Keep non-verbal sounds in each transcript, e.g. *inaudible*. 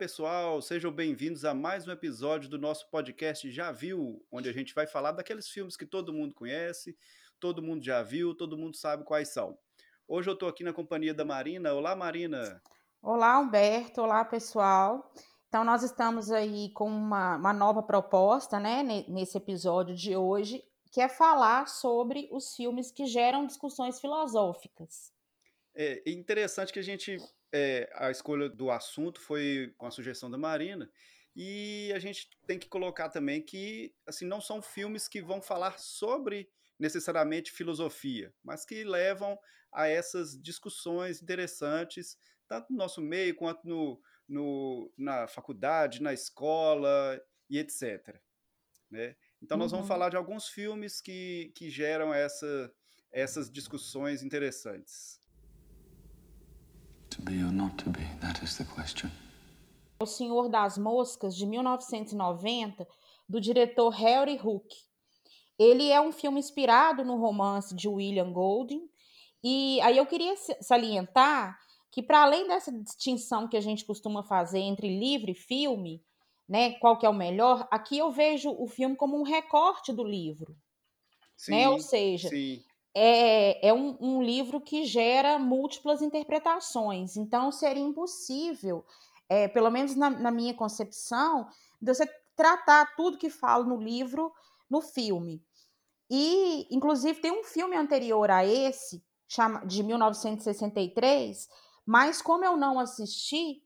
Olá, pessoal, sejam bem-vindos a mais um episódio do nosso podcast Já Viu, onde a gente vai falar daqueles filmes que todo mundo conhece, todo mundo já viu, todo mundo sabe quais são. Hoje eu estou aqui na companhia da Marina. Olá, Marina. Olá, Humberto. Olá, pessoal. Então, nós estamos aí com uma, uma nova proposta, né, nesse episódio de hoje, que é falar sobre os filmes que geram discussões filosóficas. É interessante que a gente é, a escolha do assunto foi com a sugestão da Marina. E a gente tem que colocar também que assim não são filmes que vão falar sobre necessariamente filosofia, mas que levam a essas discussões interessantes, tanto no nosso meio quanto no, no na faculdade, na escola e etc. Né? Então, nós vamos uhum. falar de alguns filmes que, que geram essa, essas discussões interessantes. To be or not to be, that is the question. O Senhor das Moscas, de 1990, do diretor Harry Hook. Ele é um filme inspirado no romance de William Golding. E aí eu queria salientar que, para além dessa distinção que a gente costuma fazer entre livro e filme, né, qual que é o melhor, aqui eu vejo o filme como um recorte do livro. Sim, né? Ou seja, sim é, é um, um, livro que gera múltiplas interpretações. Então, seria impossível, é, pelo menos na, na, minha concepção, de você tratar tudo que fala no livro no filme. E, inclusive, tem um filme anterior a esse, chama, de 1963, mas como eu não assisti,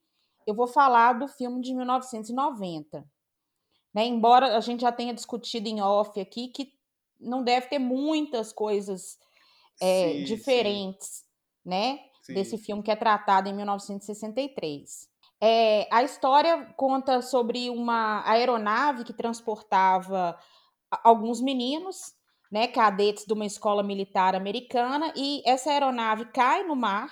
eu vou falar do filme de 1990. Né? Embora a gente já tenha discutido em off aqui que não deve ter muitas coisas é, sim, diferentes, sim. né? Sim. Desse filme que é tratado em 1963. É, a história conta sobre uma aeronave que transportava alguns meninos, né, cadetes de uma escola militar americana, e essa aeronave cai no mar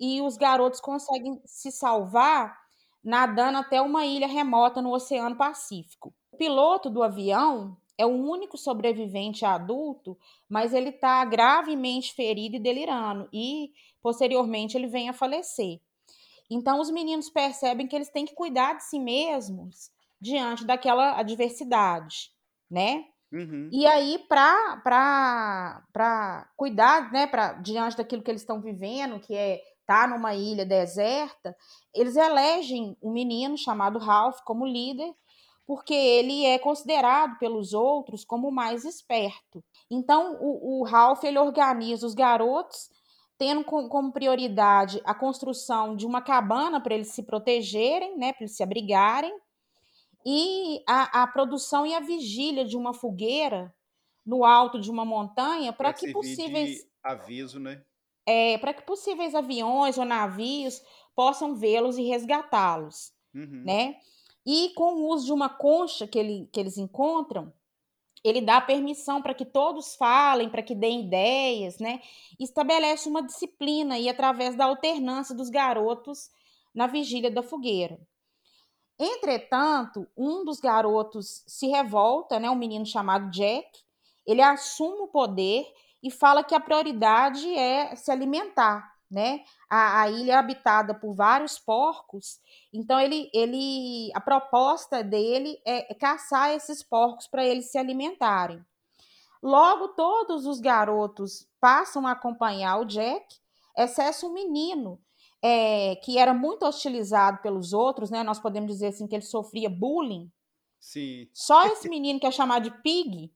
e os garotos conseguem se salvar nadando até uma ilha remota no Oceano Pacífico. O piloto do avião é o único sobrevivente adulto, mas ele está gravemente ferido e delirando, e posteriormente ele vem a falecer. Então, os meninos percebem que eles têm que cuidar de si mesmos diante daquela adversidade, né? Uhum. E aí, para cuidar, né, pra, diante daquilo que eles estão vivendo, que é estar tá numa ilha deserta, eles elegem um menino chamado Ralph como líder porque ele é considerado pelos outros como mais esperto. Então, o, o Ralph ele organiza os garotos, tendo com, como prioridade a construção de uma cabana para eles se protegerem, né, para eles se abrigarem, e a, a, produção e a vigília de uma fogueira no alto de uma montanha para que possíveis aviso, né? É, para que possíveis aviões ou navios possam vê-los e resgatá-los, uhum. né? E com o uso de uma concha que, ele, que eles encontram, ele dá permissão para que todos falem, para que deem ideias, né? Estabelece uma disciplina e através da alternância dos garotos na vigília da fogueira. Entretanto, um dos garotos se revolta, né, um menino chamado Jack, ele assume o poder e fala que a prioridade é se alimentar né? A, a, ilha é habitada por vários porcos, então ele, ele a proposta dele é, é caçar esses porcos para eles se alimentarem. Logo, todos os garotos passam a acompanhar o Jack, exceto um menino é, que era muito hostilizado pelos outros, né? Nós podemos dizer assim que ele sofria bullying. Sim. Só esse menino que é chamado de Pig,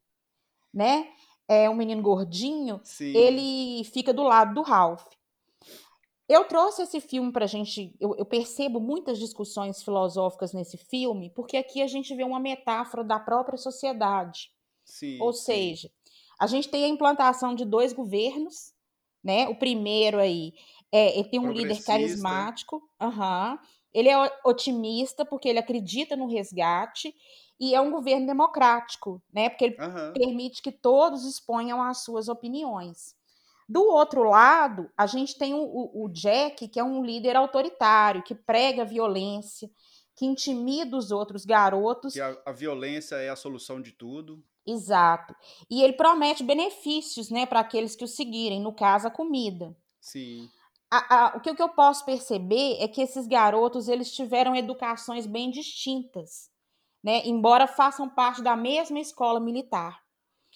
né? É um menino gordinho, Sim. ele fica do lado do Ralph. Eu trouxe esse filme para a gente. Eu, eu, percebo muitas discussões filosóficas nesse filme, porque aqui a gente vê uma metáfora da própria sociedade. Sim, Ou seja, a gente tem a implantação de dois governos, né? O primeiro aí é, ele tem um líder carismático, uhum, ele é otimista porque ele acredita no resgate e é um governo democrático, né? Porque ele uhum. permite que todos exponham as suas opiniões. Do outro lado, a gente tem o, o, Jack, que é um líder autoritário, que prega violência, que intimida os outros garotos. Que a, a violência é a solução de tudo. Exato. E ele promete benefícios né, para aqueles que o seguirem, no caso, a comida. Sim. a, a, o que, o que eu posso perceber é que esses garotos eles tiveram educações bem distintas, né? Embora façam parte da mesma escola militar.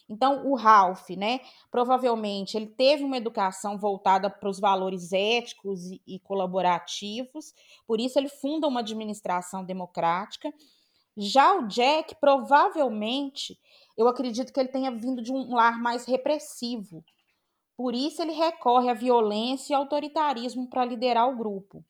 Então, o Ralph, né, provavelmente ele teve uma educação voltada para os valores éticos e, e, colaborativos, por isso ele funda uma administração democrática. Já o Jack, provavelmente, eu acredito que ele tenha vindo de um lar mais repressivo. Por isso ele recorre à violência e autoritarismo para liderar o grupo.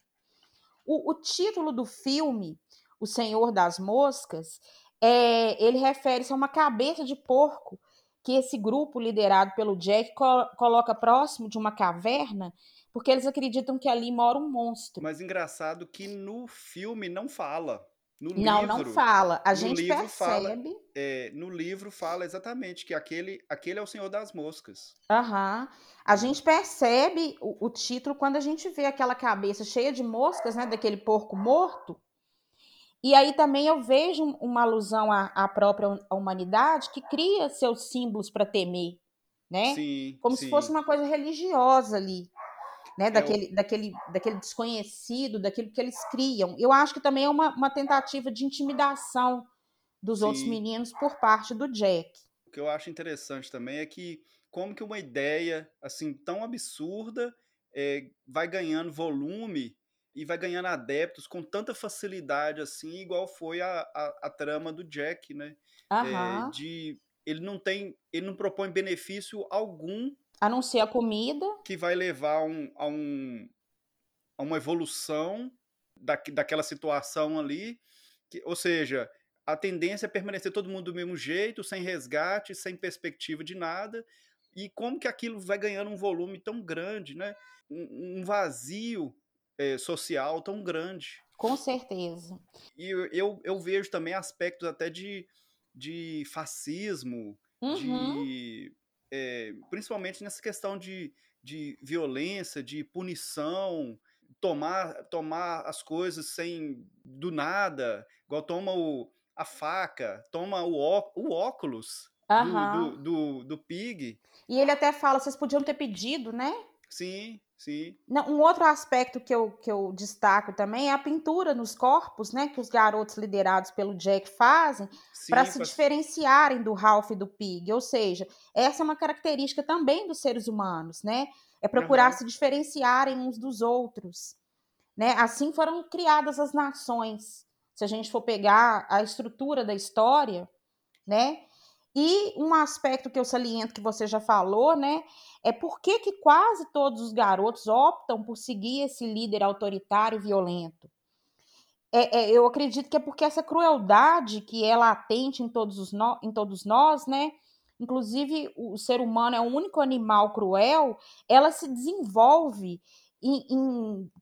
O, o título do filme, O Senhor das Moscas, é, ele refere-se a uma cabeça de porco que esse grupo liderado pelo Jack co coloca próximo de uma caverna, porque eles acreditam que ali mora um monstro. Mas engraçado que no filme não fala. No não, livro, não fala. A gente percebe. Fala, é, no livro fala exatamente que aquele, aquele é o Senhor das Moscas. Aham. Uhum. A gente percebe o, o, título quando a gente vê aquela cabeça cheia de moscas, né? Daquele porco morto. E aí também eu vejo uma alusão à, à própria humanidade que cria seus símbolos para temer, né? Sim, Como sim. se fosse uma coisa religiosa ali, né? Daquele, é o... daquele, daquele desconhecido, daquilo que eles criam. Eu acho que também é uma, uma tentativa de intimidação dos sim. outros meninos por parte do Jack. O que eu acho interessante também é que como que uma ideia assim tão absurda é, vai ganhando volume e vai ganhando adeptos com tanta facilidade assim, igual foi a, a, a trama do Jack, né? É, de ele não tem, ele não propõe benefício algum a não ser a comida que vai levar um, a, um, a uma evolução da, daquela situação ali, que, ou seja, a tendência é permanecer todo mundo do mesmo jeito, sem resgate, sem perspectiva de nada, e como que aquilo vai ganhando um volume tão grande, né? Um, um vazio é, social tão grande. Com certeza. E eu, eu, eu, vejo também aspectos até de, de fascismo, uhum. de, é, principalmente nessa questão de, de violência, de punição, tomar, tomar as coisas sem do nada, igual toma o, a faca, toma o, ó, o óculos uhum. do, do, do, do Pig. E ele até fala, vocês podiam ter pedido, né? Sim, sim. Não, um outro aspecto que eu, que eu destaco também é a pintura nos corpos, né? Que os garotos liderados pelo Jack fazem para se diferenciarem do Ralph e do Pig. Ou seja, essa é uma característica também dos seres humanos, né? É procurar uhum. se diferenciarem uns dos outros. Né? Assim foram criadas as nações. Se a gente for pegar a estrutura da história, né? E um aspecto que eu saliento que você já falou, né, é por que, que quase todos os garotos optam por seguir esse líder autoritário e violento. É, é, eu acredito que é porque essa crueldade que é latente em todos, os no, em todos nós, né, inclusive o ser humano é o único animal cruel, ela se desenvolve em, em,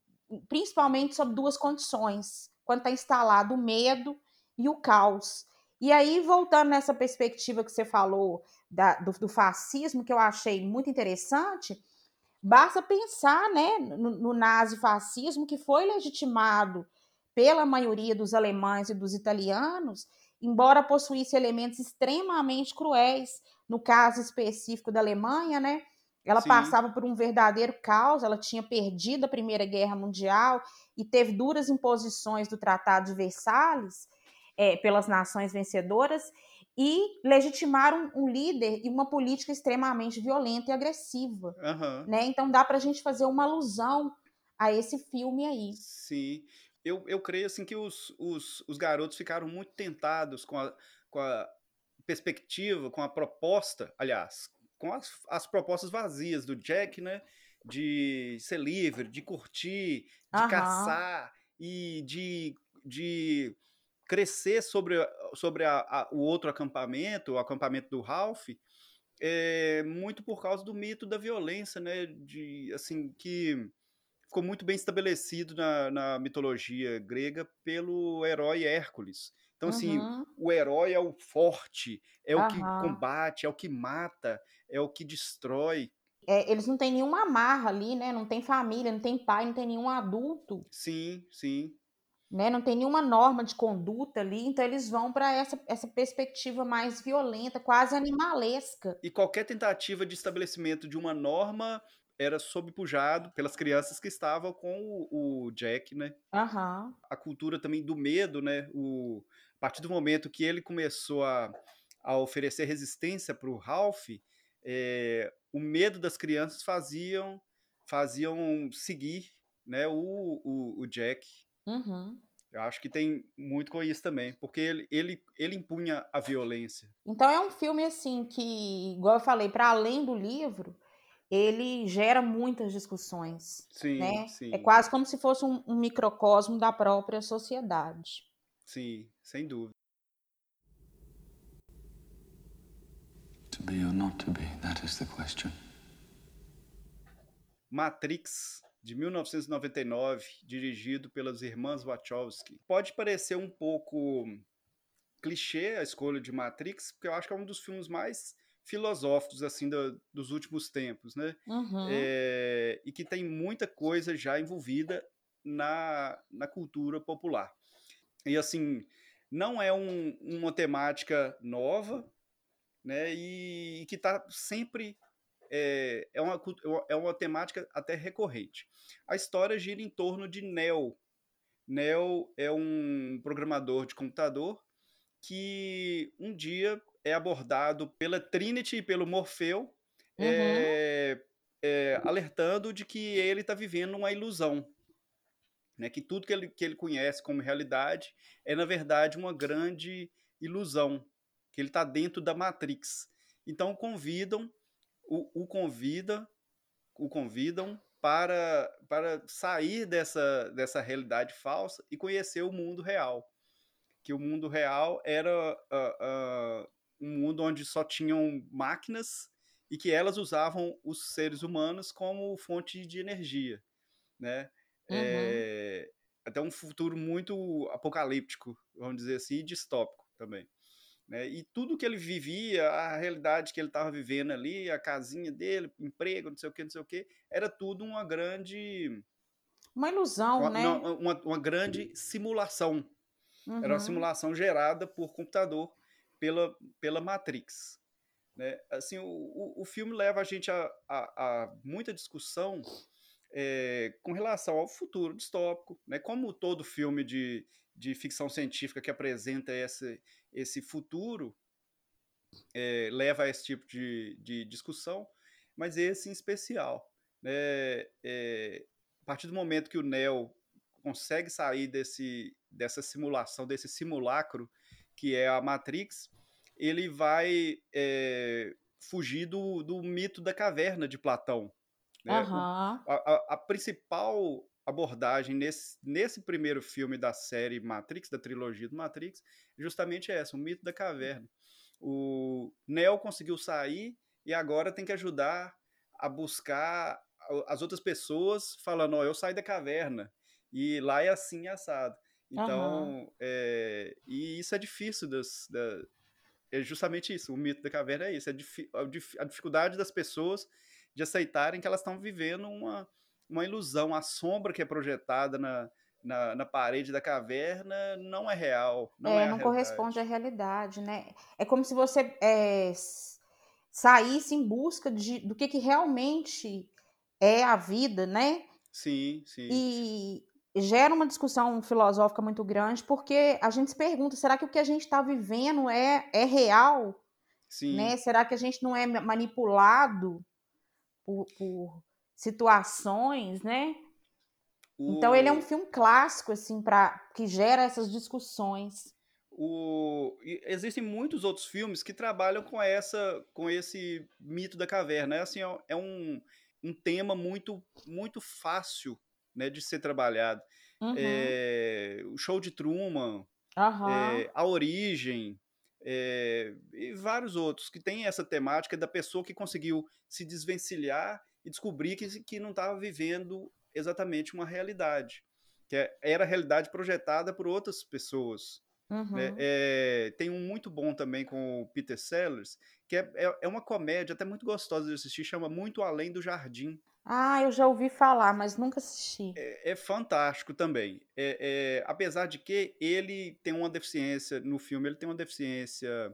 principalmente sob duas condições, quando está instalado o medo e o caos. E aí, voltando nessa perspectiva que você falou da, do, do, fascismo, que eu achei muito interessante, basta pensar né, no, no nazifascismo, que foi legitimado pela maioria dos alemães e dos italianos, embora possuísse elementos extremamente cruéis. No caso específico da Alemanha, né? Ela Sim. passava por um verdadeiro caos, ela tinha perdido a Primeira Guerra Mundial e teve duras imposições do Tratado de Versalhes é, pelas nações vencedoras e legitimaram um, um, líder e uma política extremamente violenta e agressiva. Uhum. Né? Então dá para a gente fazer uma alusão a esse filme aí. Sim. Eu, eu creio assim que os, os, os garotos ficaram muito tentados com a, com a perspectiva, com a proposta, aliás, com as, as propostas vazias do Jack, né? De ser livre, de curtir, de uhum. caçar e de, de crescer sobre, sobre a, a, o outro acampamento, o acampamento do Ralph, é, muito por causa do mito da violência, né? De, assim, que ficou muito bem estabelecido na, na mitologia grega pelo herói Hércules. Então, assim, uhum. o herói é o forte, é uhum. o que combate, é o que mata, é o que destrói. É, eles não têm nenhuma amarra ali, né? Não tem família, não tem pai, não tem nenhum adulto. Sim, sim né? Não tem nenhuma norma de conduta ali, então eles vão para essa, essa perspectiva mais violenta, quase animalesca. E qualquer tentativa de estabelecimento de uma norma era sobrepujado pelas crianças que estavam com o, o Jack, né? Aham. A cultura também do medo, né? O, a partir do momento que ele começou a, a oferecer resistência para o Ralph, é, o medo das crianças faziam faziam seguir né, o, o, o Jack. Uhum. Eu acho que tem muito com isso também, porque ele, ele, ele impunha a violência. Então é um filme assim que, igual eu falei, para além do livro, ele gera muitas discussões. Sim, né? sim. É quase como se fosse um, um microcosmo da própria sociedade. Sim, sem dúvida. To be or not to be, that is the question. Matrix, de 1999, dirigido pelas irmãs Wachowski. Pode parecer um pouco clichê a escolha de Matrix, porque eu acho que é um dos filmes mais filosóficos assim do, dos últimos tempos, né? Uhum. É, e que tem muita coisa já envolvida na, na cultura popular. E assim, não é um, uma temática nova, né? E, e que está sempre é, é, uma, é uma temática até recorrente. A história gira em torno de Neo. Neo é um programador de computador que um dia é abordado pela Trinity e pelo Morfeu, Uhum. é, é, alertando de que ele está vivendo uma ilusão. Né? Que tudo que ele, que ele conhece como realidade é, na verdade, uma grande ilusão. Que ele está dentro da Matrix. Então convidam, o, o convida, o convidam para, para sair dessa, dessa realidade falsa e conhecer o mundo real. Que o mundo real era uh, uh, um mundo onde só tinham máquinas e que elas usavam os seres humanos como fonte de energia, né? Uhum. É, até um futuro muito apocalíptico, vamos dizer assim, e distópico também. Né? E tudo que ele vivia, a realidade que ele estava vivendo ali, a casinha dele, emprego, não sei o que, não sei o que, era tudo uma grande... Uma ilusão, uma, né? não, uma, uma grande simulação. Uhum. Era uma simulação gerada por computador pela, pela Matrix. Né? Assim, o, o, o filme leva a gente a, a, a muita discussão é, com relação ao futuro distópico, né? como todo filme de, de ficção científica que apresenta esse, esse futuro é, leva a esse tipo de, de discussão, mas esse em especial. Né? É, a partir do momento que o Neo consegue sair desse, dessa simulação, desse simulacro que é a Matrix, ele vai é, fugir do, do mito da caverna de Platão. Né? Uhum. O, a, a, principal abordagem nesse, nesse primeiro filme da série Matrix, da trilogia do Matrix, é justamente essa, o mito da caverna. O Neo conseguiu sair e agora tem que ajudar a buscar as outras pessoas falando, ó, oh, eu saí da caverna e lá é assim assado. Então, uhum. é, e isso é difícil das, da, é justamente isso, o mito da caverna é isso, é a, dificuldade das pessoas de aceitarem que elas estão vivendo uma, uma ilusão, a sombra que é projetada na, na, na, parede da caverna não é real. Não, é, é não corresponde à realidade, né? É como se você é, saísse em busca de, do que, que realmente é a vida, né? Sim, sim. E gera uma discussão filosófica muito grande, porque a gente se pergunta, será que o que a gente está vivendo é, é real? Sim. Né? Será que a gente não é manipulado por, por situações, né? O... Então ele é um filme clássico, assim, para que gera essas discussões. O... Existem muitos outros filmes que trabalham com essa, com esse mito da caverna. É assim, é um, um tema muito, muito fácil né, de ser trabalhado. Uhum. É, o show de Truman, uhum. é, a origem, é, e vários outros que tem essa temática da pessoa que conseguiu se desvencilhar e descobrir que, que não estava vivendo exatamente uma realidade, que era a realidade projetada por outras pessoas. Uhum. Né? É, tem um muito bom também com o Peter Sellers, que é, é, é, uma comédia até muito gostosa de assistir, chama Muito Além do Jardim. Ah, eu já ouvi falar, mas nunca assisti. É, é fantástico também. É, apesar de que ele tem uma deficiência, no filme, ele tem uma deficiência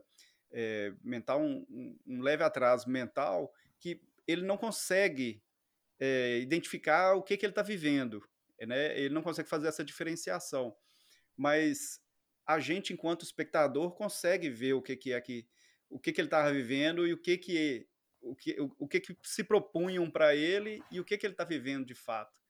mental, um, um leve atraso mental, que ele não consegue é, identificar o que, que ele está vivendo. Né? Ele não consegue fazer essa diferenciação. Mas a gente, enquanto espectador, consegue ver o que, que é que o que, que ele estava vivendo e o que que o que, o, o que, que se propunham para ele e o que, que ele está vivendo de fato.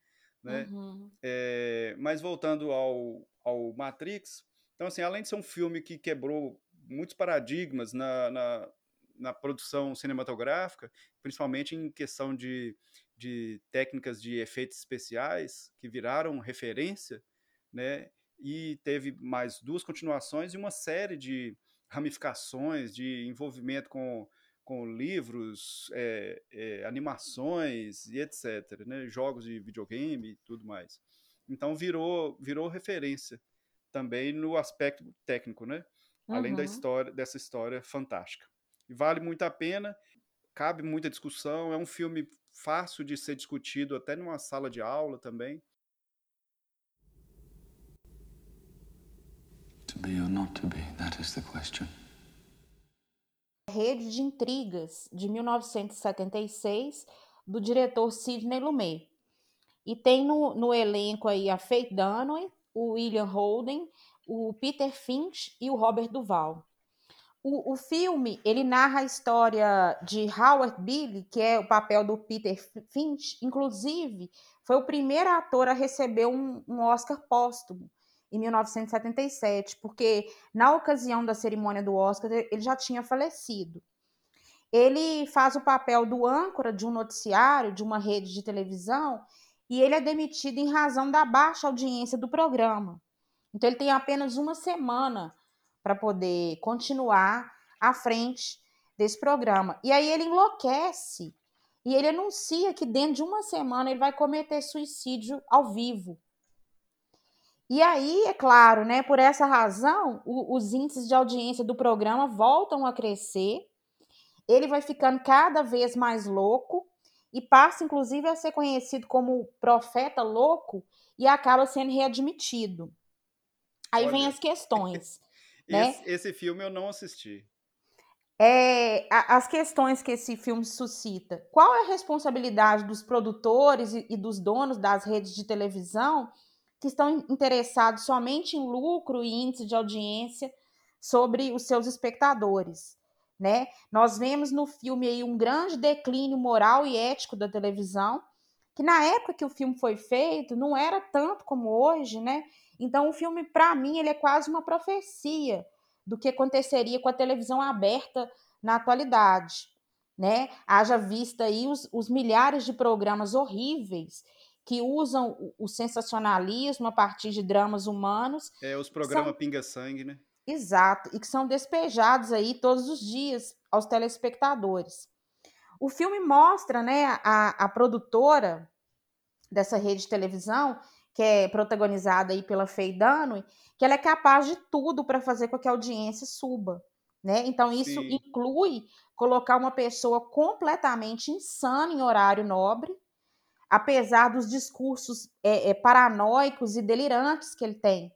Né? Uhum. É, mas voltando ao, ao Matrix, então assim, além de ser um filme que quebrou muitos paradigmas na, na, na produção cinematográfica, principalmente em questão de, de técnicas de efeitos especiais que viraram referência, né? E teve mais duas continuações e uma série de ramificações, de envolvimento com, com livros, é, é, animações e etc. Né? Jogos de videogame e tudo mais. Então virou, virou referência também no aspecto técnico, né? Além da uhum. história, dessa história fantástica. Vale muito a pena, cabe muita discussão, é um filme fácil de ser discutido até numa sala de aula também. To be or not to be, that is the question. Rede de Intrigas, de 1976, do diretor Sidney Lumet. E tem no, no elenco aí a Faith Dunaway, o William Holden, o Peter Finch e o Robert Duval. O, o filme ele narra a história de Howard Billy, que é o papel do Peter Finch, inclusive foi o primeiro ator a receber um, um Oscar póstumo em 1977, porque na ocasião da cerimônia do Oscar ele já tinha falecido. Ele faz o papel do âncora de um noticiário, de uma rede de televisão, e ele é demitido em razão da baixa audiência do programa. Então ele tem apenas uma semana para poder continuar à frente desse programa. E aí ele enlouquece e ele anuncia que dentro de uma semana ele vai cometer suicídio ao vivo. E aí, é claro, né, por essa razão, o, os índices de audiência do programa voltam a crescer. Ele vai ficando cada vez mais louco e passa, inclusive, a ser conhecido como profeta louco e acaba sendo readmitido. Aí Olha. vem as questões. Né? esse, esse filme eu não assisti. É, as questões que esse filme suscita. Qual é a responsabilidade dos produtores e, e dos donos das redes de televisão que estão interessados somente em lucro e índice de audiência sobre os seus espectadores. Né? Nós vemos no filme aí um grande declínio moral e ético da televisão, que na época que o filme foi feito não era tanto como hoje, né? Então o filme para mim ele é quase uma profecia do que aconteceria com a televisão aberta na atualidade, né? Haja vista aí os, os milhares de programas horríveis que usam o sensacionalismo a partir de dramas humanos. É, os programas são... pinga-sangue, né? Exato, e que são despejados aí todos os dias aos telespectadores. O filme mostra, né, a, a produtora dessa rede de televisão, que é protagonizada aí pela Faye Dunaway, que ela é capaz de tudo para fazer com que a audiência suba, né? Então isso Sim. inclui colocar uma pessoa completamente insana em horário nobre, apesar dos discursos é, é, paranoicos e delirantes que ele tem.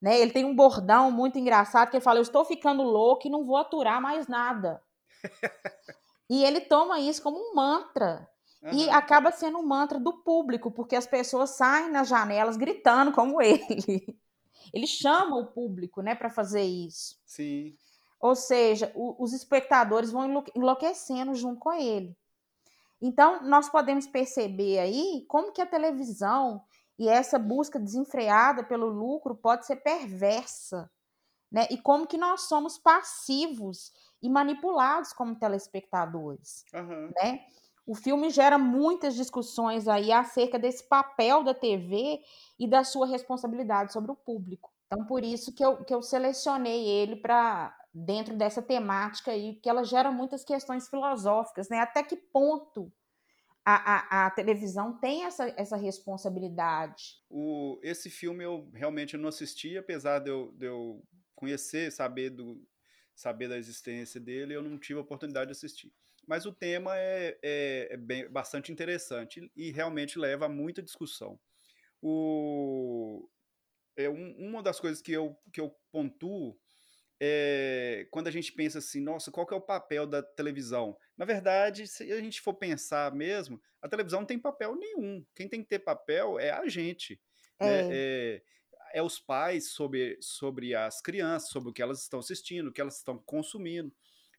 Né? Ele tem um bordão muito engraçado que ele fala: Eu estou ficando louco e não vou aturar mais nada. *laughs* e ele toma isso como um mantra. Uhum. E acaba sendo um mantra do público, porque as pessoas saem nas janelas gritando como *laughs* ele. Ele chama o público né, para fazer isso. Sim. Ou seja, o, os espectadores vão enlouquecendo junto com ele. Então, nós podemos perceber aí como que a televisão e essa busca desenfreada pelo lucro pode ser perversa, né? E como que nós somos passivos e manipulados como telespectadores, uhum. né? O filme gera muitas discussões aí acerca desse papel da TV e da sua responsabilidade sobre o público. Então, por isso que eu, que eu selecionei ele para dentro dessa temática aí, que ela gera muitas questões filosóficas, né? Até que ponto a, a, a televisão tem essa, essa responsabilidade? O, esse filme eu realmente não assisti, apesar de eu, de eu conhecer, saber, do, saber da existência dele, eu não tive a oportunidade de assistir. Mas o tema é, é, é bem, bastante interessante e realmente leva a muita discussão. O, é um, uma das coisas que eu, que eu pontuo é, quando a gente pensa assim, nossa, qual que é o papel da televisão? Na verdade, se a gente for pensar mesmo, a televisão não tem papel nenhum. Quem tem que ter papel é a gente. Né? É. É, é os pais sobre, sobre as crianças, sobre o que elas estão assistindo, o que elas estão consumindo,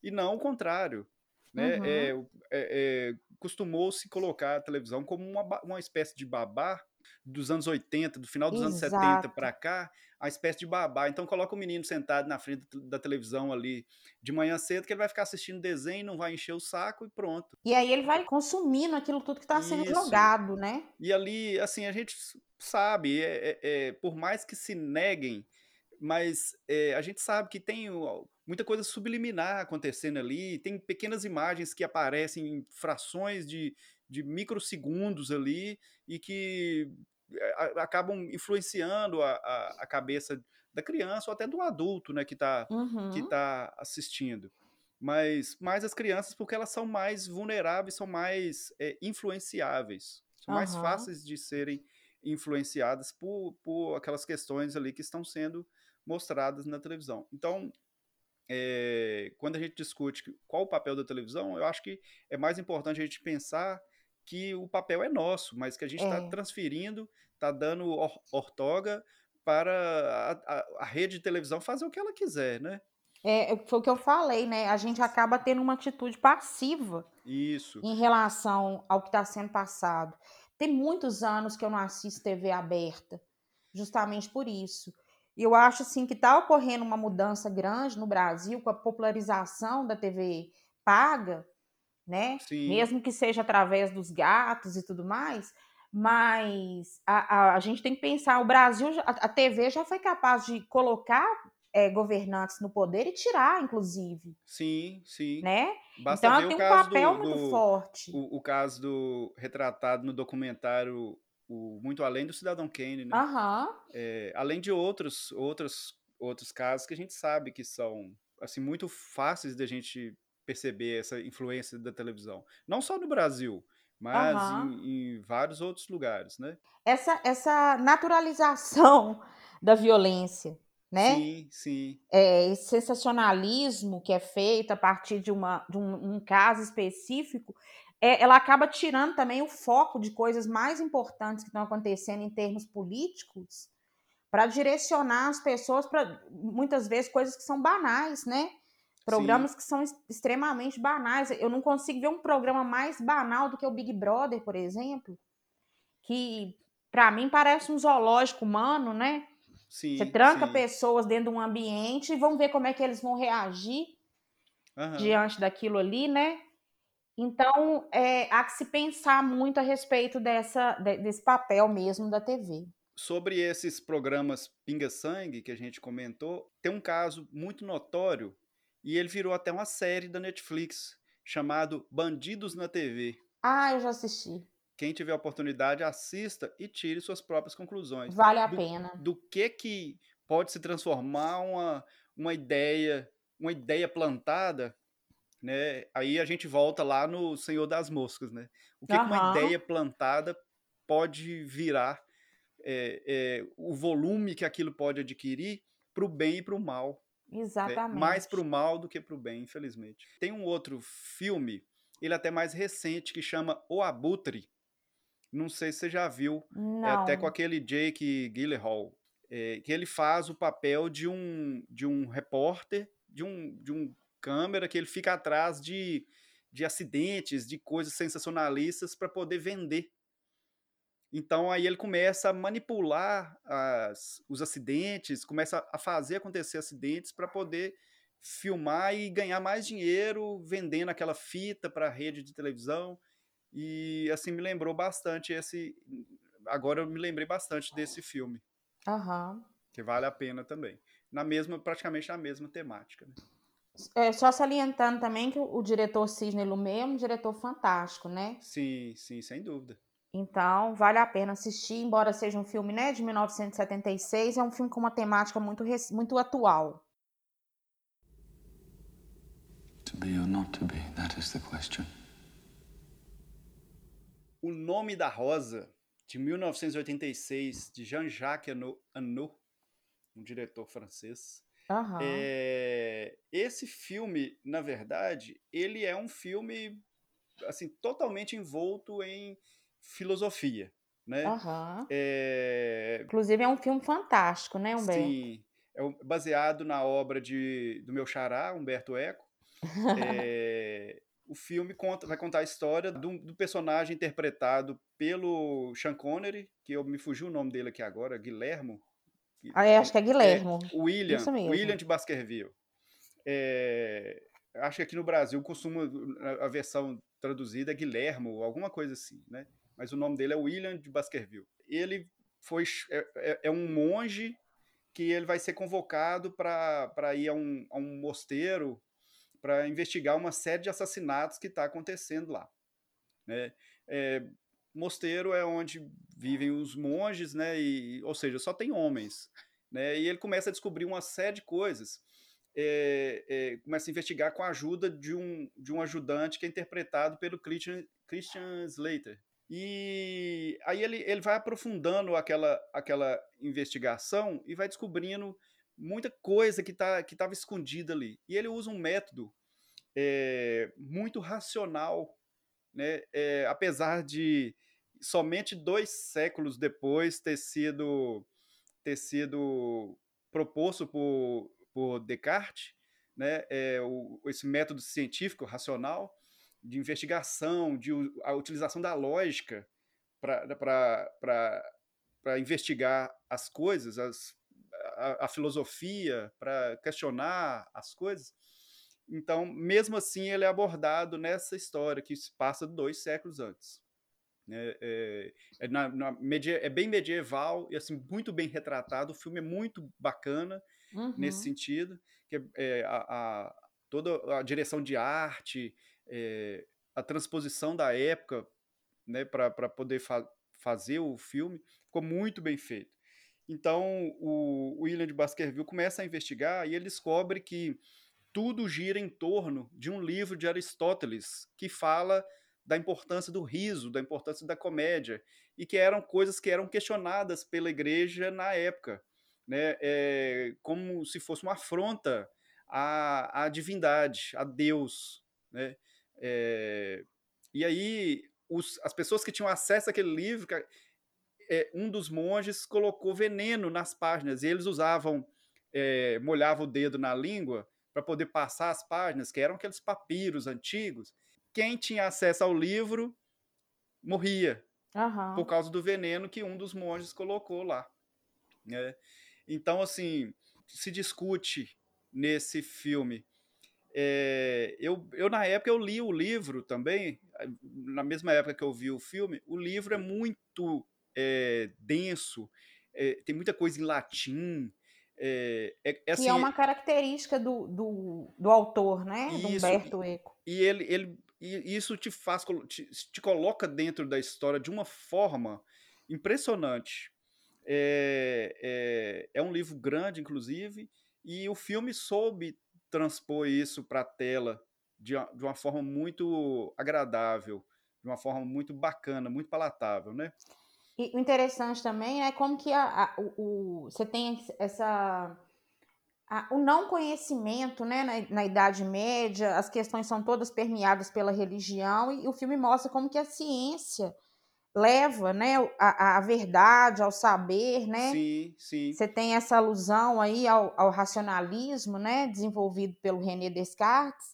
e não o contrário. Né? Uhum. É, é, é, Costumou-se colocar a televisão como uma, uma espécie de babá dos anos 80, do final dos anos 70 Exato. para cá, a espécie de babá. Então coloca o menino sentado na frente da televisão ali de manhã cedo, que ele vai ficar assistindo desenho, não vai encher o saco e pronto. E aí ele vai consumindo aquilo tudo que está sendo jogado, né? E ali, assim, a gente sabe, é, é, é, por mais que se neguem, mas a gente sabe que tem o- muita coisa subliminar acontecendo ali, tem pequenas imagens que aparecem em frações de, de microsegundos ali e que a- acabam influenciando a, a, a cabeça da criança ou até do adulto, né, que está Uhum. que está assistindo. Mas mais as crianças, porque elas são mais vulneráveis, são mais é, influenciáveis, são mais Aham. fáceis de serem influenciadas por, por aquelas questões ali que estão sendo mostradas na televisão. Então, é, quando a gente discute qual o papel da televisão, eu acho que é mais importante a gente pensar que o papel é nosso, mas que a gente está É. transferindo, está dando or- ortoga para a, a- a rede de televisão fazer o que ela quiser, né? É, foi o que eu falei, né? A gente acaba tendo uma atitude passiva Isso. em relação ao que está sendo passado. Tem muitos anos que eu não assisto TV aberta, justamente por isso. E eu acho assim que está ocorrendo uma mudança grande no Brasil com a popularização da TV paga, né? Sim. Mesmo que seja através dos gatos e tudo mais, mas a, a, a gente tem que pensar, o Brasil, a, a TV já foi capaz de colocar é, governantes no poder e tirar, inclusive, Sim, sim. né? Basta Então ela tem um papel do, muito do- forte. o, o caso do retratado no documentário o Muito Além do Cidadão Kane, né? É, além de outros, outros, outros casos que a gente sabe que são assim muito fáceis da gente perceber essa influência da televisão. Não só no Brasil, mas Aham. em, em vários outros lugares, né? essa, essa naturalização *laughs* da violência, né? Sim, sim. É, esse sensacionalismo que é feito a partir de, uma, de um, um caso específico, é, ela acaba tirando também o foco de coisas mais importantes que estão acontecendo em termos políticos para direcionar as pessoas para muitas vezes coisas que são banais, né? Programas que são extremamente banais. Eu não consigo ver um programa mais banal do que o Big Brother, por exemplo, que para mim parece um zoológico humano, né? Sim, Você tranca sim. pessoas dentro de um ambiente e vão ver como é que eles vão reagir Aham. diante daquilo ali, né? Então, é, há que se pensar muito a respeito dessa, de- desse papel mesmo da TV. Sobre esses programas pinga-sangue que a gente comentou, tem um caso muito notório e ele virou até uma série da Netflix chamado Bandidos na TV. Ah, eu já assisti. Quem tiver a oportunidade, assista e tire suas próprias conclusões. Vale a do, pena. do que que pode se transformar uma, uma ideia, uma ideia plantada, né? Aí a gente volta lá no Senhor das Moscas, né? O que, que uma ideia plantada pode virar, é, é, o volume que aquilo pode adquirir para o bem e para o mal. né? Exatamente. Mais para o mal do que para o bem, infelizmente. Tem um outro filme, ele é até mais recente, que chama O Abutre. Não sei se você já viu. É até com Não. aquele Jake Gyllenhaal, é, que ele faz o papel de um, de um repórter, de um, de um câmera que ele fica atrás de, de acidentes, de coisas sensacionalistas para poder vender. Então aí ele começa a manipular as- os acidentes, começa a fazer acontecer acidentes para poder filmar e ganhar mais dinheiro vendendo aquela fita para a rede de televisão. E assim me lembrou bastante esse. Agora eu me lembrei bastante desse filme, Aham. que vale a pena também. Na mesma, praticamente na mesma temática. né? É, só salientando também que o, diretor Sidney Lumet é um diretor fantástico, né? Sim, sim, sem dúvida. Então, vale a pena assistir, embora seja um filme né, de 1976, é um filme com uma temática muito, muito atual. To be or not to be, that is the question. O Nome da Rosa, de 1986, de Jean-Jacques Annaud, um diretor francês. Aham. É, esse filme, na verdade, ele é um filme assim totalmente envolto em filosofia, né? Aham. É, Inclusive é um filme fantástico, né, Humberto? sim, é um- baseado na obra de, do meu xará, Humberto Eco. É, o filme conta, vai contar a história do, do personagem interpretado pelo Sean Connery, que eu me fugiu o nome dele aqui agora, Guilhermo. Ah, é, acho que é Guilhermo. William, Isso mesmo. William de Baskerville. É, acho que aqui no Brasil costuma a- a versão traduzida é Guilhermo, alguma coisa assim, né? Mas o nome dele é William de Baskerville. Ele foi é, é- é um monge que ele vai ser convocado para ir a um, a um mosteiro para investigar uma série de assassinatos que está acontecendo lá. Né? É, mosteiro é onde vivem os monges, né? E, ou seja, só tem homens. Né? E ele começa a descobrir uma série de coisas. É, é, começa a investigar com a ajuda de um, de um ajudante que é interpretado pelo Christian, Christian Slater. E aí ele, ele vai aprofundando aquela, aquela investigação e vai descobrindo muita coisa que tá, estava escondida ali. E ele usa um método é, muito racional, né? É, apesar de somente dois séculos depois ter sido, ter sido proposto por, por Descartes, né? É, o, esse método científico racional de investigação, de a utilização da lógica para investigar as coisas, as, a, a filosofia, para questionar as coisas. Então, mesmo assim, ele é abordado nessa história que se passa dois séculos antes. É, é, é, na, na é, bem medieval e assim muito bem retratado. O filme é muito bacana uhum. nesse sentido. Que é, a, a, toda a direção de arte, é, a transposição da época né, para poder fa fazer o filme ficou muito bem feito. Então o William de Baskerville começa a investigar e ele descobre que tudo gira em torno de um livro de Aristóteles que fala da importância do riso, da importância da comédia, e que eram coisas que eram questionadas pela igreja na época, né? É, como se fosse uma afronta à, à divindade, a Deus. Né? É, e aí, os, as pessoas que tinham acesso àquele livro, é, um dos monges colocou veneno nas páginas, e eles usavam, molhavam o dedo na língua para poder passar as páginas, que eram aqueles papiros antigos. Quem tinha acesso ao livro morria uhum. por causa do veneno que um dos monges colocou lá. Né? Então, assim, se discute nesse filme. É, eu, eu, na época, eu li o livro também, na mesma época que eu vi o filme, o livro é muito é, denso, é, tem muita coisa em latim, é, é, é, assim, que é uma característica do, do, do autor, né? Isso, do Humberto Eco. E ele, ele e isso te faz te, te, coloca dentro da história de uma forma impressionante. É, é, é um livro grande, inclusive, e o filme soube transpor isso para a tela de, de uma forma muito agradável, de uma forma muito bacana, muito palatável, né? E o interessante também é como que a, a, o, o, você tem essa. A, o não conhecimento né, na, na, Idade Média, as questões são todas permeadas pela religião, e, e o filme mostra como que a ciência leva né, a, a verdade, ao saber, né? Sim, sim. Você tem essa alusão aí ao, ao racionalismo, né? Desenvolvido pelo René Descartes,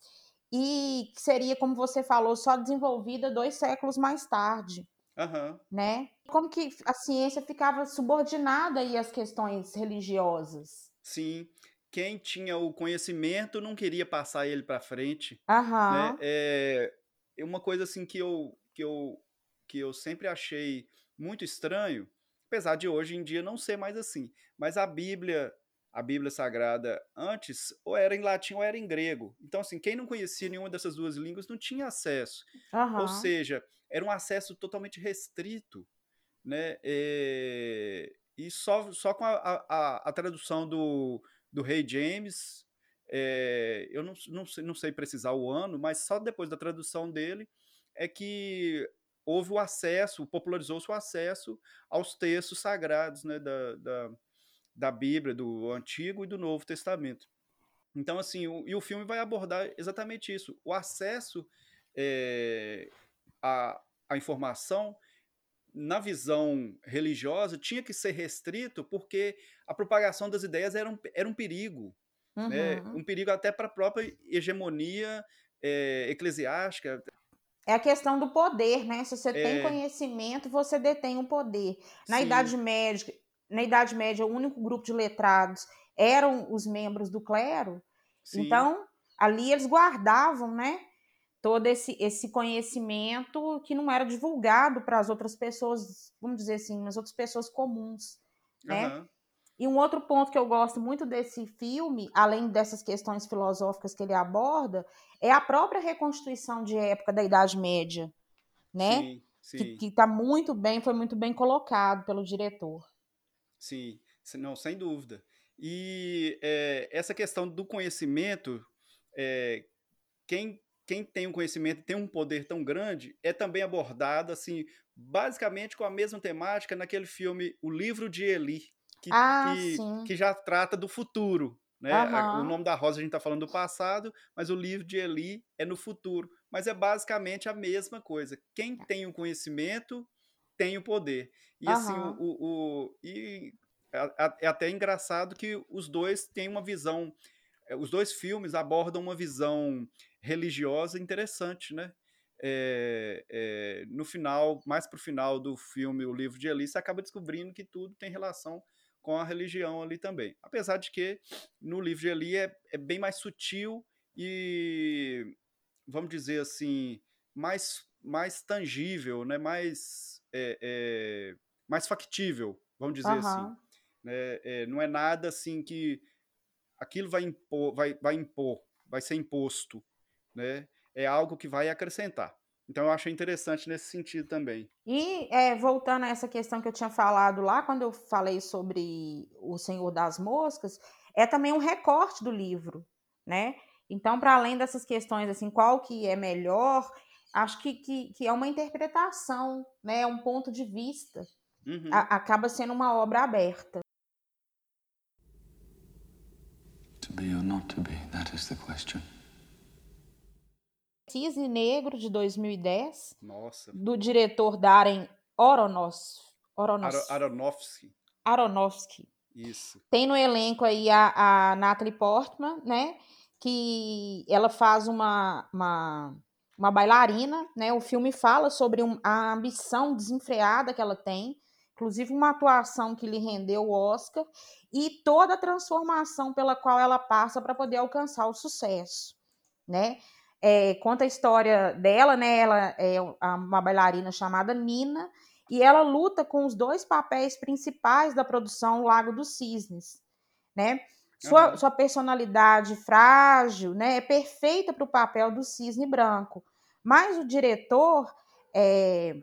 e que seria, como você falou, só desenvolvida dois séculos mais tarde. Uhum. Né? Como que a ciência ficava subordinada aí às questões religiosas. Sim. Quem tinha o conhecimento não queria passar ele para frente. Uhum. Né? É, é uma coisa assim que eu, que, eu, que eu sempre achei muito estranho, apesar de hoje em dia não ser mais assim. Mas a Bíblia, a Bíblia Sagrada, antes, ou era em latim ou era em grego. Então, assim, quem não conhecia nenhuma dessas duas línguas não tinha acesso. Uhum. Ou seja, era um acesso totalmente restrito, né? É, e só, só com a, a, a tradução do, do Rei James, é, eu não, não, sei, não sei precisar o ano, mas só depois da tradução dele é que houve o acesso, popularizou-se o acesso aos textos sagrados né, da, da, da Bíblia, do Antigo e do Novo Testamento. Então, assim, o, e o filme vai abordar exatamente isso: o acesso é, à, à informação na visão religiosa tinha que ser restrito porque a propagação das ideias era um, era um perigo. Né? Uhum. Né? Um perigo até para a própria hegemonia é, eclesiástica. É a questão do poder, né? Se você é... tem conhecimento, você detém o poder. Na Sim. Idade Média, na Idade Média, o único grupo de letrados eram os membros do clero. Sim. Então, ali eles guardavam, né? Todo esse, esse conhecimento que não era divulgado para as outras pessoas, vamos dizer assim, as outras pessoas comuns, né? Uhum. E um outro ponto que eu gosto muito desse filme, além dessas questões filosóficas que ele aborda, é a própria reconstituição de época da Idade Média, né? Sim, sim. Que está muito bem, foi muito bem colocado pelo diretor. Sim, não, sem dúvida. E é, essa questão do conhecimento, é, quem, quem tem um conhecimento tem um poder tão grande, é também abordado, assim, basicamente com a mesma temática naquele filme O Livro de Eli, que, ah, que, que, já trata do futuro. Né? Uhum. O nome da Rosa a gente está falando do passado, mas o livro de Eli é no futuro. Mas é basicamente a mesma coisa. Quem tá. tem o conhecimento tem o poder. E uhum. assim, o, o, o e é, é até engraçado que os dois têm uma visão. Eh, os dois filmes abordam uma visão religiosa interessante, né? É, é, no final, mais pro final do filme, o livro de Eli, você acaba descobrindo que tudo tem relação com a religião ali também. Apesar de que no livro de Eli é, é bem mais sutil e, vamos dizer assim, mais, mais tangível, né? mais, é, é, mais factível, vamos dizer uhum. assim. É, não é nada assim que aquilo vai impor, vai, vai impor, vai ser imposto. Né? É algo que vai acrescentar. Então eu achei interessante nesse sentido também. E é, voltando a essa questão que eu tinha falado lá, quando eu falei sobre o Senhor das Moscas, é também um recorte do livro, né? Então, para além dessas questões, assim, qual que é melhor, acho que, que, que é uma interpretação, né? É um ponto de vista. Uhum. A, acaba sendo uma obra aberta. Not to be, that is the question. Cisne Negro, de 2010. Nossa. Do diretor Darren Aronofsky. Aronofsky. Aronofsky. Isso. Tem no elenco aí a, a Natalie Portman, né? Que ela faz uma, uma, uma bailarina, né? O filme fala sobre um, a ambição desenfreada que ela tem, inclusive uma atuação que lhe rendeu o Oscar, e toda a transformação pela qual ela passa para poder alcançar o sucesso, né? é, conta a história dela, né? Ela é uma bailarina chamada Nina e ela luta com os dois papéis principais da produção Lago dos Cisnes, né? Sua, uhum. sua personalidade frágil, né, é perfeita para o papel do cisne branco, mas o diretor é,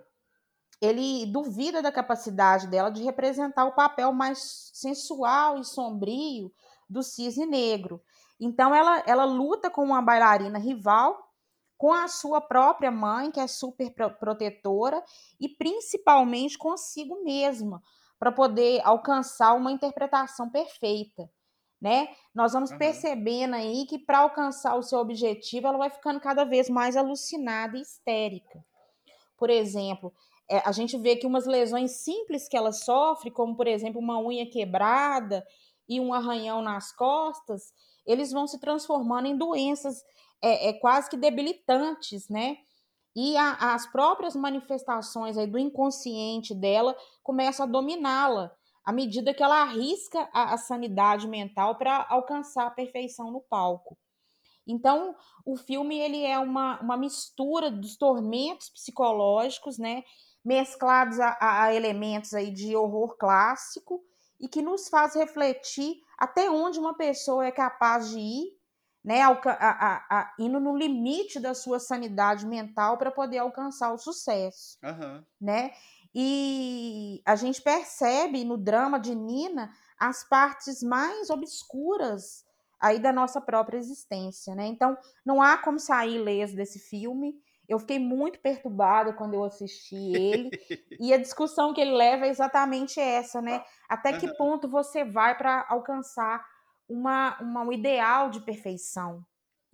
ele duvida da capacidade dela de representar o papel mais sensual e sombrio do cisne negro. Então ela, ela luta com uma bailarina rival, com a sua própria mãe, que é super protetora, e principalmente consigo mesma, para poder alcançar uma interpretação perfeita. Né? Nós vamos uhum. percebendo aí que para alcançar o seu objetivo, ela vai ficando cada vez mais alucinada e histérica. Por exemplo, é, a gente vê que umas lesões simples que ela sofre, como por exemplo uma unha quebrada e um arranhão nas costas, eles vão se transformando em doenças é, é quase que debilitantes, né? E a, as próprias manifestações aí do inconsciente dela começam a dominá-la à medida que ela arrisca a, a sanidade mental para alcançar a perfeição no palco. Então, o filme ele é uma, uma mistura dos tormentos psicológicos, né, mesclados a, a, elementos aí de horror clássico e que nos faz refletir até onde uma pessoa é capaz de ir, né, a, a, indo no limite da sua sanidade mental para poder alcançar o sucesso, uhum. né? E a gente percebe no drama de Nina as partes mais obscuras aí da nossa própria existência, né? Então, não há como sair ileso desse filme. Eu fiquei muito perturbada quando eu assisti ele. *laughs* e a discussão que ele leva é exatamente essa, né? Até que ponto você vai para alcançar uma, uma, um ideal de perfeição,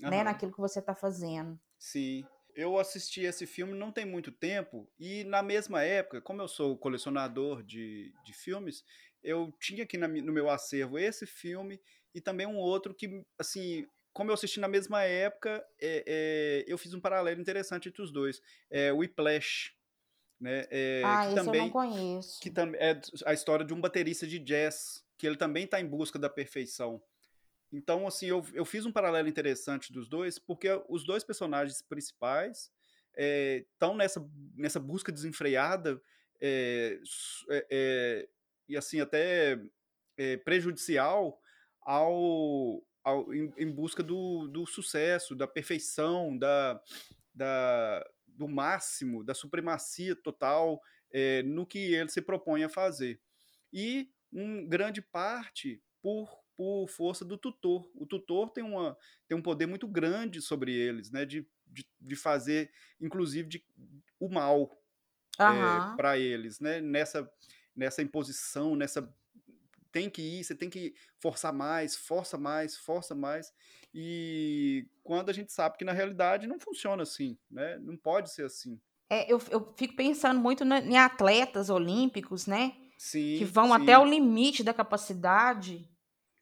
uhum. né? Naquilo que você está fazendo. Sim. Eu assisti esse filme não tem muito tempo, e na mesma época, como eu sou colecionador de, de filmes, eu tinha aqui na, no meu acervo esse filme e também um outro que, assim, como eu assisti na mesma época, é, é, eu fiz um paralelo interessante entre os dois. É o Whiplash. Né? É, ah, esse também, eu não conheço. Que também é a história de um baterista de jazz, que ele também está em busca da perfeição. Então, assim, eu, eu fiz um paralelo interessante dos dois, porque os dois personagens principais estão é, nessa, nessa busca desenfreada é, é, é e, assim, até é, prejudicial ao, ao em, em, busca do, do sucesso, da perfeição, da, da, do máximo, da supremacia total é, no que ele se propõe a fazer. E, um grande parte, por por força do tutor. O tutor tem, uma, tem um poder muito grande sobre eles, né? De, de, de fazer, inclusive, de, o mal uhum. é, para eles, né? Nessa, nessa imposição, nessa tem que ir, você tem que forçar mais, força mais, força mais. E quando a gente sabe que na realidade não funciona assim, né? Não pode ser assim. É, eu, eu fico pensando muito na, em atletas olímpicos, né? Sim. Que vão sim. até o limite da capacidade.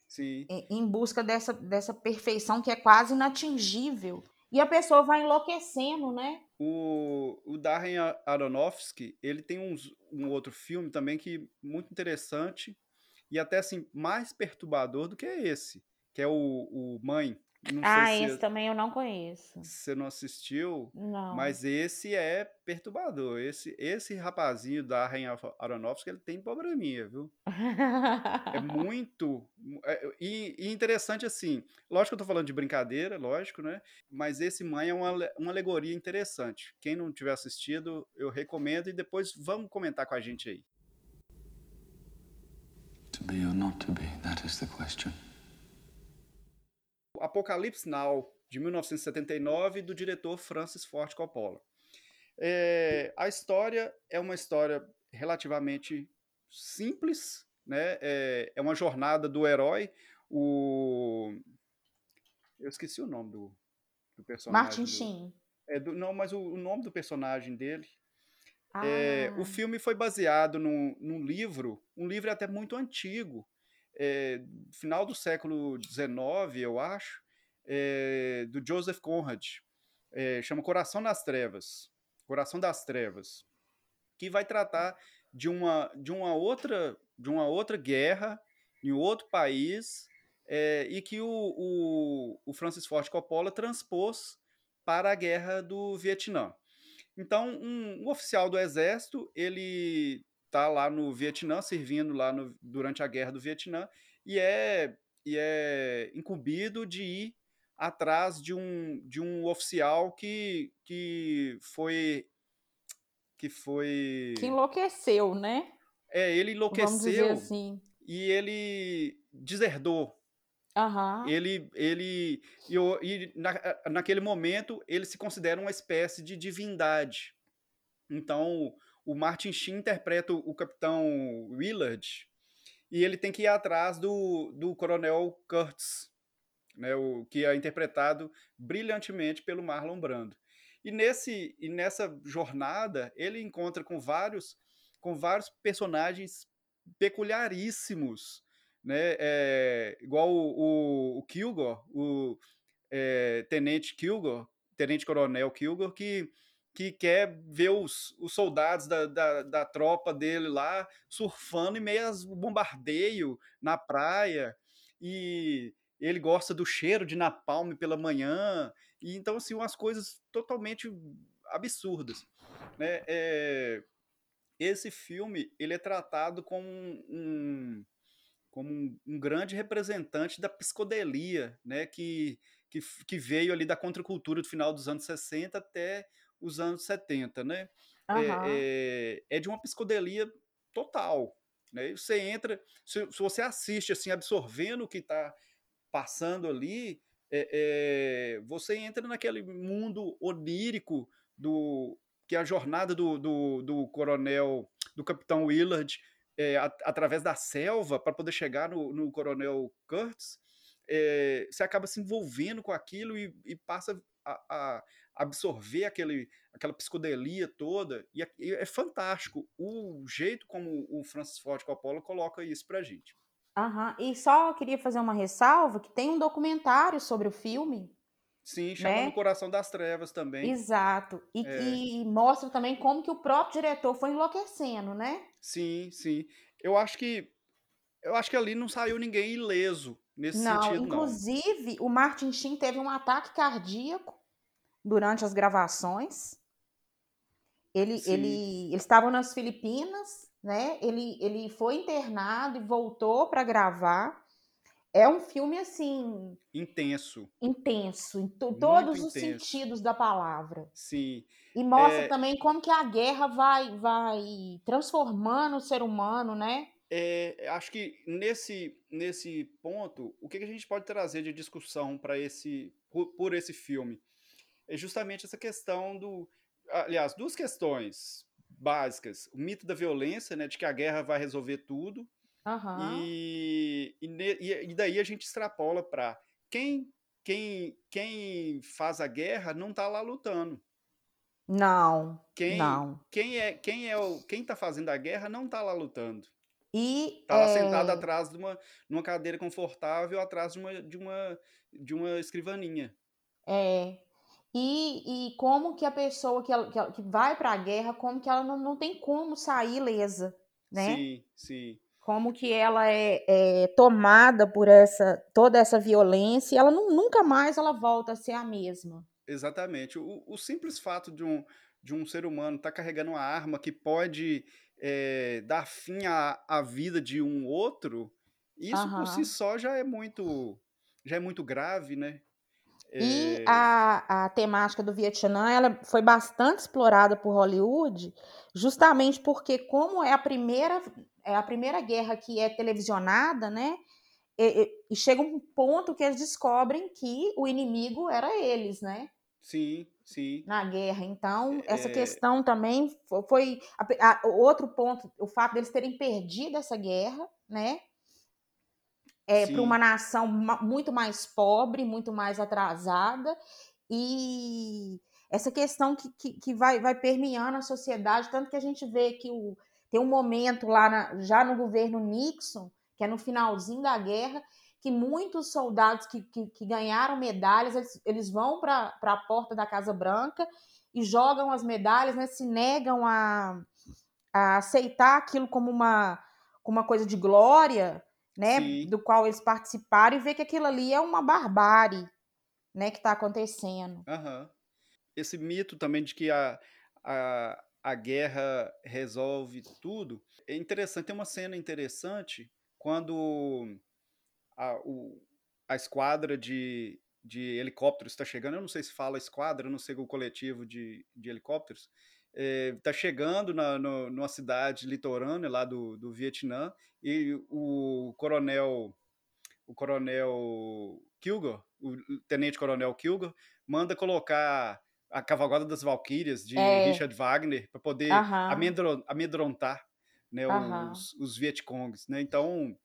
Sim. Em busca dessa, dessa perfeição que é quase inatingível. E a pessoa vai enlouquecendo, né? O, o Darren Aronofsky, ele tem uns, um outro filme também que muito interessante e até assim mais perturbador do que esse, que é o, o Mãe, não ah, esse se, também eu não conheço. Você não assistiu? Não. Mas esse é perturbador. Esse, esse rapazinho da Rainha Aronofsky, ele tem probleminha, viu? é *laughs* muito... É, e, e, interessante assim, lógico que eu tô falando de brincadeira, lógico, né? Mas esse Mãe é uma, uma alegoria interessante. Quem não tiver assistido, eu recomendo e depois vamos comentar com a gente aí. To be or not to be, that is the question. Apocalipse Now, de 1979, do diretor Francis Ford Coppola. É, a história é uma história relativamente simples, né? É, é, uma jornada do herói. O eu esqueci o nome do, do personagem. Martin Sheen. É, do, não, mas o, o, nome do personagem dele. Ah. É, o filme foi baseado num, num livro, um livro até muito antigo, é, final do século XIX, eu acho, é, do Joseph Conrad, chama Coração das Trevas, Coração das Trevas, que vai tratar de uma, de uma outra de uma outra guerra em outro país é, e que o, o, o, Francis Ford Coppola transpôs para a guerra do Vietnã. Então, um, um oficial do exército ele está lá no Vietnã, servindo lá no, durante a guerra do Vietnã, e é, e é incumbido de ir atrás de um, de um oficial que, que foi. Que foi. Que enlouqueceu, né? É, ele enlouqueceu. Assim. E ele deserdou. Uhum. Ele, ele e, e na, naquele momento ele se considera uma espécie de divindade. Então o Martin Sheen interpreta o capitão Willard e ele tem que ir atrás do, do coronel Kurtz, né, o, que é interpretado brilhantemente pelo Marlon Brando. E, nesse, e nessa jornada ele encontra com vários, com vários personagens peculiaríssimos, né, é, igual o, o, o Kilgore, o é, Tenente Kilgore, Tenente Coronel Kilgore, que que quer ver os, os soldados da, da, da, tropa dele lá surfando em meio bombardeio na praia. E ele gosta do cheiro de napalm pela manhã. E então, assim, umas coisas totalmente absurdas. Né? É, esse filme ele é tratado como um, como um, um, grande representante da psicodelia, né? que, que, que veio ali da contracultura do final dos anos 60 até os anos 70, né? Uhum. É, é, é, de uma psicodelia total, né? Você entra, se, se você assiste assim, absorvendo o que está passando ali, é, é, você entra naquele mundo onírico do que é a jornada do, do, do coronel, do capitão Willard é, a, através da selva para poder chegar no, no coronel Kurtz, é, você acaba se envolvendo com aquilo e, e passa a, a, absorver aquele, aquela psicodelia toda. E é, é, fantástico o jeito como o Francis Ford Coppola coloca isso pra gente. Aham. E só queria fazer uma ressalva que tem um documentário sobre o filme. Sim, chama né? No Coração das Trevas também. Exato. E, É. e mostra também como que o próprio diretor foi enlouquecendo, né? Sim, sim. Eu acho que eu acho que ali não saiu ninguém ileso nesse Não, sentido, não. inclusive o Martin Sheen teve um ataque cardíaco durante as gravações. Ele, Sim. ele, eles estavam nas Filipinas, né? Ele, ele foi internado e voltou para gravar. É um filme assim Intenso. intenso em to- todos os intenso. sentidos da palavra. Sim. E mostra É. também como que a guerra vai, vai transformando o ser humano, né? É, acho que nesse, nesse ponto, o que, que a gente pode trazer de discussão para esse por, por esse filme é justamente essa questão do, aliás, duas questões básicas: o mito da violência, né, de que a guerra vai resolver tudo, Aham. e, e, ne- e- e daí a gente extrapola para quem quem quem faz a guerra não está lá lutando. Não, Quem não. quem é quem é o quem está fazendo a guerra não está lá lutando. E Tá lá é, sentado atrás de uma numa cadeira confortável, atrás de uma de uma de uma escrivaninha. é, e, e como que a pessoa que, ela- que, ela- que vai para a guerra, como que ela não, não tem como sair ilesa, né? Sim, sim. Como que ela é, é tomada por essa toda essa violência e ela não- nunca mais ela volta a ser a mesma. Exatamente. O, o simples fato de um, de um ser humano estar carregando uma arma que pode é, dar fim à, à vida de um outro, isso por si só já é muito já é muito grave, né? E É, a, a temática do Vietnã, ela foi bastante explorada por Hollywood, justamente porque como é a primeira é a primeira guerra que é televisionada, né? E, e- chega um ponto que eles descobrem que o inimigo era eles, né? sim, sim. Na guerra. Então, essa É, questão também fo- foi a- a- outro ponto, o fato deles terem perdido essa guerra, né? É, para uma nação muito mais pobre, muito mais atrasada, e essa questão que, que, que vai, vai permeando a sociedade, tanto que a gente vê que o, tem um momento lá na- já no governo Nixon, que é no finalzinho da guerra, que muitos soldados que, que, que ganharam medalhas, eles, eles vão para a porta da Casa Branca e jogam as medalhas, né, se negam a, a aceitar aquilo como uma, como uma coisa de glória, né, Sim. do qual eles participaram e ver que aquilo ali é uma barbárie, né, que está acontecendo. Aham. Esse mito também de que a, a, a guerra resolve tudo. É interessante, tem uma cena interessante quando a, o, a esquadra de, de helicópteros está chegando. Eu não sei se fala esquadra, eu não sei o coletivo de, de helicópteros. Está chegando na, no, numa cidade litorânea lá do, do Vietnã e o coronel o coronel Kilgore, o tenente coronel Kilgore, manda colocar a cavalgada das Valquírias de É. Richard Wagner para poder amedrontar né, os, os Vietcongs. Né? Então,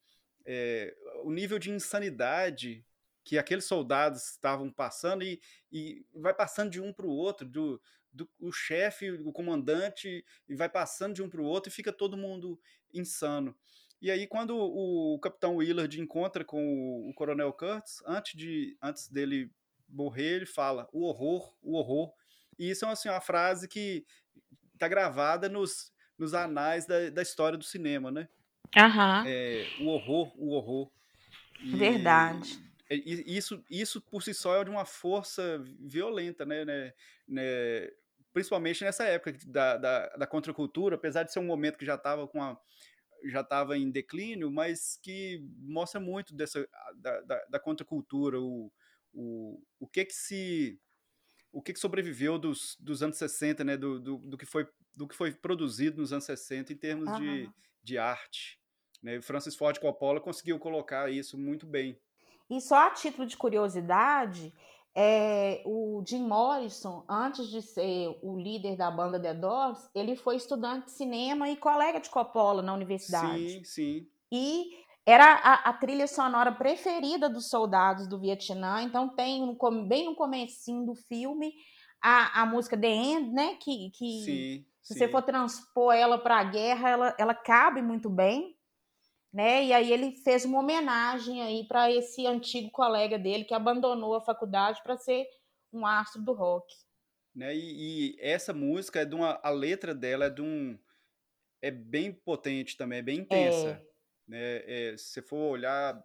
é, o nível de insanidade que aqueles soldados estavam passando e, e vai passando de um para o outro, do, do o chefe, o comandante, e vai passando de um para o outro e fica todo mundo insano. E aí, quando o, o capitão Willard encontra com o, o coronel Kurtz, antes, de, antes dele morrer, ele fala o horror, o horror. E isso é assim, uma frase que está gravada nos, nos anais da, da história do cinema, né? Aham. É, o horror, o horror. E- Verdade. isso, isso por si só é de uma força violenta, né? né, né, principalmente nessa época da, da, da contracultura, apesar de ser um momento que já estava com a já estava em declínio, mas que mostra muito dessa da, da, da contracultura, o, o, o que que se o que, que sobreviveu dos, dos anos 60, né, do, do, do, que foi, do que foi produzido nos anos 60 em termos de, Aham. de arte. Né? Francis Ford Coppola conseguiu colocar isso muito bem. E só a título de curiosidade, é, o Jim Morrison, antes de ser o líder da banda The Doors, ele foi estudante de cinema e colega de Coppola na universidade. Sim, sim. E era a, a, trilha sonora preferida dos soldados do Vietnã, então tem um, bem no comecinho do filme a, a música The End, né, que, que sim, se sim. você for transpor ela para a guerra, ela, ela cabe muito bem, né? E aí ele fez uma homenagem aí para esse antigo colega dele que abandonou a faculdade para ser um astro do rock. Né? E, e, essa música é de uma, a letra dela é de um é bem potente também, é bem intensa. É. Né? É, se você for olhar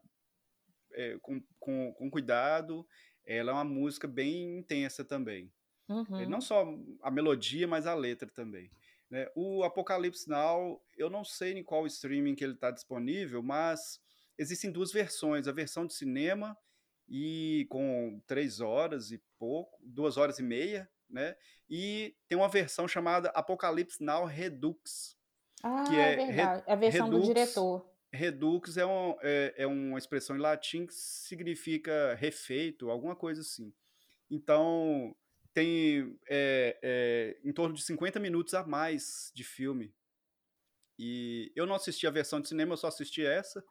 é, com, com, com cuidado, ela é uma música bem intensa também. Uhum. Não só a melodia, mas a letra também. Né? O Apocalipse Now, eu não sei em qual streaming que ele está disponível, mas existem duas versões, a versão de cinema e com três horas e pouco, duas horas e meia, né? E tem uma versão chamada Apocalipse Now Redux. Ah, que é, é verdade. É a versão Redux, do diretor. Redux é, um, é, é uma expressão em latim que significa refeito, alguma coisa assim. Então, tem é, é, em torno de 50 minutos a mais de filme. E eu não assisti a versão de cinema, eu só assisti essa.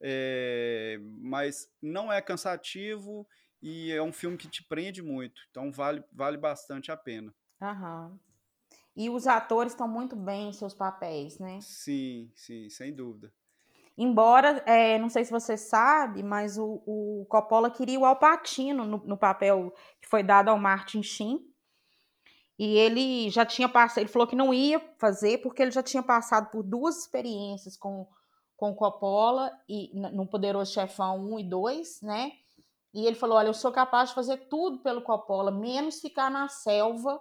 É, mas não é cansativo e é um filme que te prende muito. Então vale, vale bastante a pena. Aham. E os atores estão muito bem em seus papéis, né? Sim, sim, sem dúvida. Embora, é, não sei se você sabe, mas o, o Coppola queria o Alpatino no, no, papel que foi dado ao Martin Sheen. E ele já tinha passado, ele falou que não ia fazer porque ele já tinha passado por duas experiências com, com o Coppola e no Poderoso Chefão 1 e 2, né? E ele falou: "Olha, eu sou capaz de fazer tudo pelo Coppola, menos ficar na selva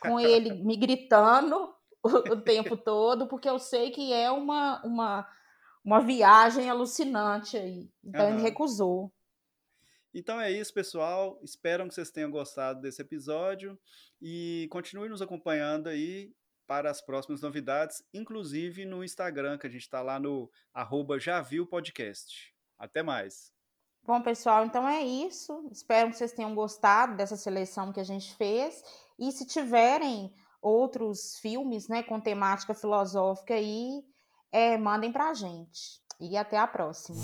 com ele *laughs* me gritando o, o tempo todo, porque eu sei que é uma uma uma viagem alucinante aí. Então uhum. ele recusou. Então é isso, pessoal. Espero que vocês tenham gostado desse episódio e continue nos acompanhando aí para as próximas novidades, inclusive no Instagram, que a gente está lá no arroba Podcast. Até mais. Bom, pessoal, então é isso. Espero que vocês tenham gostado dessa seleção que a gente fez. E se tiverem outros filmes né, com temática filosófica aí, é, mandem para a gente. E até a próxima.